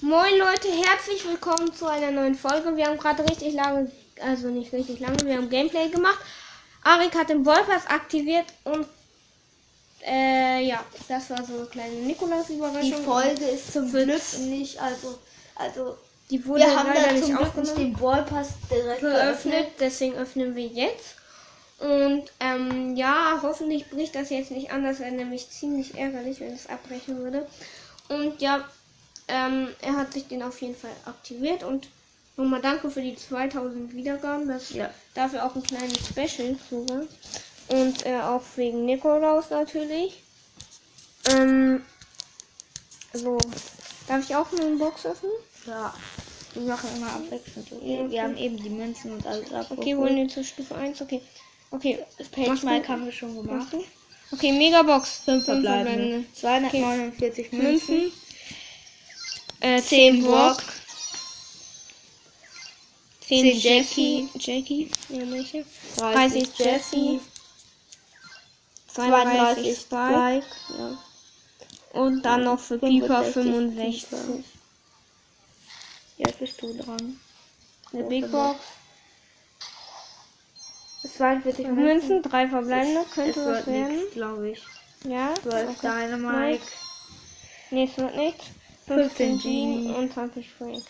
Moin Leute, herzlich willkommen zu einer neuen Folge. Wir haben gerade richtig lange, also nicht richtig lange, wir haben Gameplay gemacht. Arik hat den Ballpass aktiviert und äh, ja, das war so eine kleine Die Nikolaus-Überraschung. Folge ist zum Glück nicht, also, also Die wurde wir haben leider nicht aufgenommen. den Ballpass direkt geöffnet, geöffnet. deswegen öffnen wir jetzt. Und ähm, ja, hoffentlich bricht das jetzt nicht an. Das wäre nämlich ziemlich ärgerlich, wenn es abbrechen würde. Und ja, ähm, er hat sich den auf jeden Fall aktiviert. Und nochmal danke für die 2000 Wiedergaben. Das Ja. dafür auch ein kleines Special sogar. Und äh, auch wegen Nikolaus natürlich. Ähm, so, darf ich auch eine Box öffnen? Ja. Wir machen immer abwechselnd. Okay? Okay. Wir haben eben die Münzen und alles ab. Okay, wollen wir zur Stufe 1? Okay. Okay, Mike haben wir schon gemacht. Okay, Megabox. Fünf verbleibende. verbleibende. 249 Münzen. Münzen. Äh, 10 Brock. 10 10 Jackie. Jackie. Ja, welche? 30 Jessie. 32 32 Spike. Ja. Und dann noch für Piper 65 65. Jetzt bist du dran. Eine Big Box. 42 Münzen, 3 verbleibende. Es Könnte was wird werden. nichts, glaube ich. Ja. 12 Okay. Dynamite. Nee, es wird nichts. 15 Jean und 20 Frank.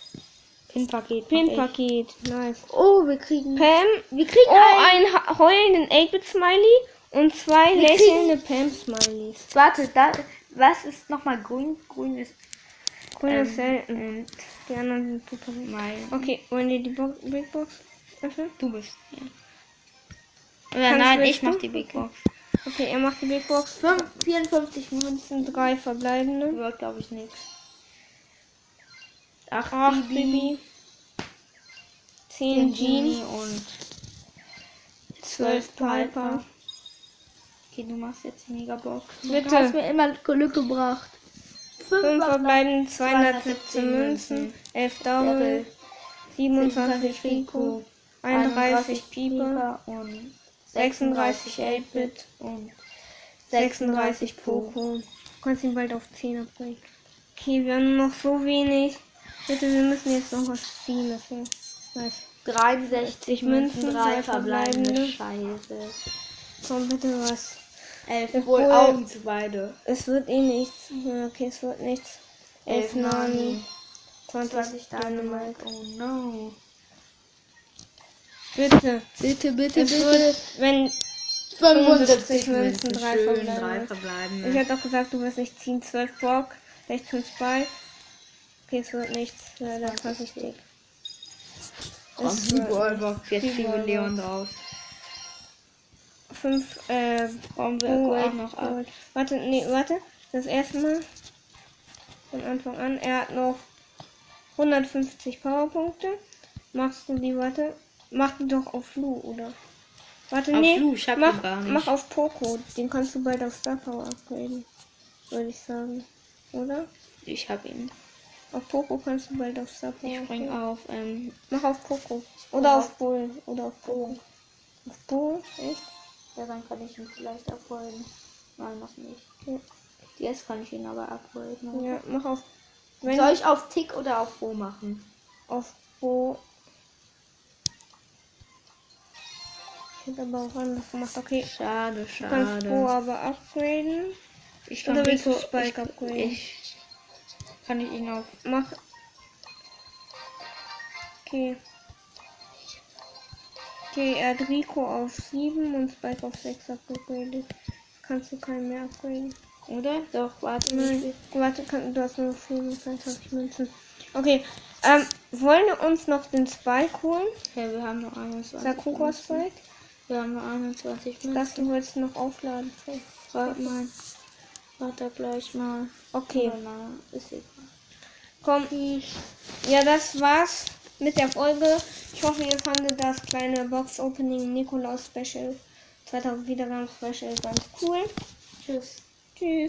Pin-Paket. Pin-Paket. Nice. Oh, wir kriegen. Pam. Wir kriegen Oh, ein. einen ha- heulenden 8-Bit-Smiley und zwei Wir lächelnde Pam-Smileys. Warte, da, was ist nochmal grün? Grün ist Grün ähm, ist selten. und Die anderen sind super. mein. Okay, wollen die die Bo Big Box öffnen? Du bist. Ja. Oder Kannst nein, ich mach die Big Box. Okay, er macht die Big Box. 5, 54 Münzen. Münzen, drei verbleibende. Wird, glaube ich, nichts. 8 8 Bibi, Bibi. 10 10 Jean. Genie und 12 Piper. Okay, du machst jetzt die Megabox. Bitte. Du hast mir immer Glück gebracht. 5 verbleibende, 217 Münzen. 11 Double. 27 Rico. 31 Pieper. und 36 8-Bit. und 36 Poco. Du kannst ihn bald auf 10 abbringen. Okay, wir haben noch so wenig. Bitte, wir müssen jetzt noch was ziehen. Das wäre nice. 63 Münzen, Münzen, drei 3 verbleibende. Scheiße. Komm, bitte was. 11 Obwohl- wohl Augen zu beide. Es wird eh nichts. Okay, es wird nichts. 11 11 Nani. Nani. 20 20 Dynamite. Oh no. Bitte. Bitte, bitte, Es wird, wenn. 75 Münzen, Münzen, drei schön, verbleibende. drei Ich hätte auch gesagt, du wirst nicht ziehen. 12 Brock, 16 Spike. Okay, es wird nichts. Ja, dann passe ich dich. Komm, Ballbox, jetzt Die kriegen wir. Leon draus. 5, äh, Brauchen wir Oh, Gold noch ab. Warte, nee, warte. Das erste Mal. Von Anfang an. Er hat noch 150 Powerpunkte. Machst du die, warte. Mach die doch auf Lu, oder? Warte, Auf nee. Lu, ich hab mach, ihn gar nicht. mach auf Poco. Den kannst du bald auf Star Power upgraden. Würde ich sagen. Oder? Ich hab ihn. Auf Poco kannst du bald auf Star Power Ich spring auf. Ähm, Mach auf Poco. Oder auf- Bull. Oder auf Poco. Auf Bull? Echt? ja, dann kann ich ihn vielleicht upgraden. Nein, noch nicht. Ja. Jetzt kann ich ihn aber upgraden. Ja, mach auf. Wenn Soll ich auf Tick oder auf Bo machen? auf wo. Ich hätte aber auch anders gemacht. Okay, Schade, du kannst Bo schade. aber upgraden. Ich Oder kann willst du Spike upgraden? ich kann ich ihn auf. Mach. Okay. Okay, er hat Rico auf 7 und Spike auf 6 upgradet. Kannst du keinen mehr upgraden. Oder? Doch, warte. Nein. Warte, kann, du hast nur 25 Münzen. Okay, ähm, wollen wir uns noch den Spike holen? Ja, wir haben nur 21. Sakura. Spike? Wir haben nur 21 Münzen. Das du willst noch aufladen. Warte mal. Warte gleich mal. Okay. Komm. Ja, das war's mit der Folge. Ich hoffe, ihr fandet das kleine Box-Opening Nikolaus Special 2000 Wiedergaben Special ganz cool. Tschüss. Tschüss.